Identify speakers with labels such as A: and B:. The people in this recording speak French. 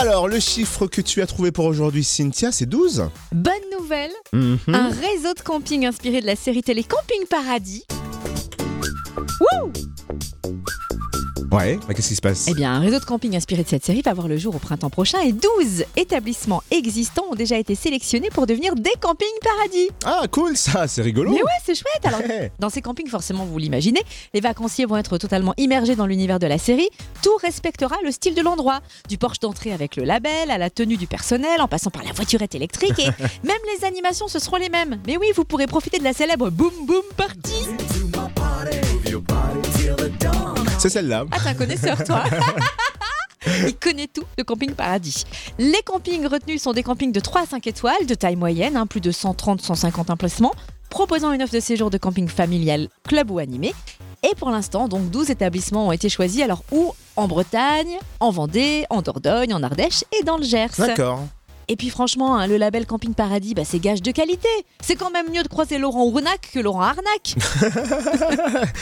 A: Alors, le chiffre que tu as trouvé pour aujourd'hui, Cynthia, c'est 12
B: Bonne nouvelle,
A: Mhm.
B: un réseau de camping inspiré de la série télé Camping Paradis. Wouh
A: Ouais, mais qu'est-ce qui se passe?
B: Eh bien, un réseau de camping inspiré de cette série va voir le jour au printemps prochain et 12 établissements existants ont déjà été sélectionnés pour devenir des campings paradis.
A: Ah, cool ça, c'est rigolo
B: Mais ouais, c'est chouette alors. Dans ces campings, forcément, vous l'imaginez, les vacanciers vont être totalement immergés dans l'univers de la série. Tout respectera le style de l'endroit. Du porche d'entrée avec le label, à la tenue du personnel, en passant par la voiturette électrique. Et même les animations, ce seront les mêmes. Mais oui, vous pourrez profiter de la célèbre Boom Boom Party.
A: C'est celle-là.
B: Ah, t'es un connaisseur, toi Il connaît tout de Camping Paradis. Les campings retenus sont des campings de 3 à 5 étoiles, de taille moyenne, hein, plus de 130-150 emplacements, proposant une offre de séjour de camping familial, club ou animé. Et pour l'instant, donc 12 établissements ont été choisis. Alors où? En Bretagne, en Vendée, en Dordogne, en Ardèche et dans le Gers.
A: D'accord.
B: Et puis franchement, hein, le label Camping Paradis, bah, c'est gage de qualité. C'est quand même mieux de croiser Laurent Ournac que Laurent Arnac.